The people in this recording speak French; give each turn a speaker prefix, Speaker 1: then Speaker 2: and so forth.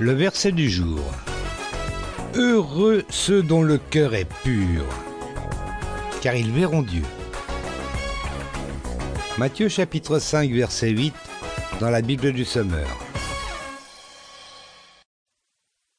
Speaker 1: Le verset du jour. Heureux ceux dont le cœur est pur, car ils verront Dieu. Matthieu chapitre 5 verset 8 dans la Bible du Sommeur.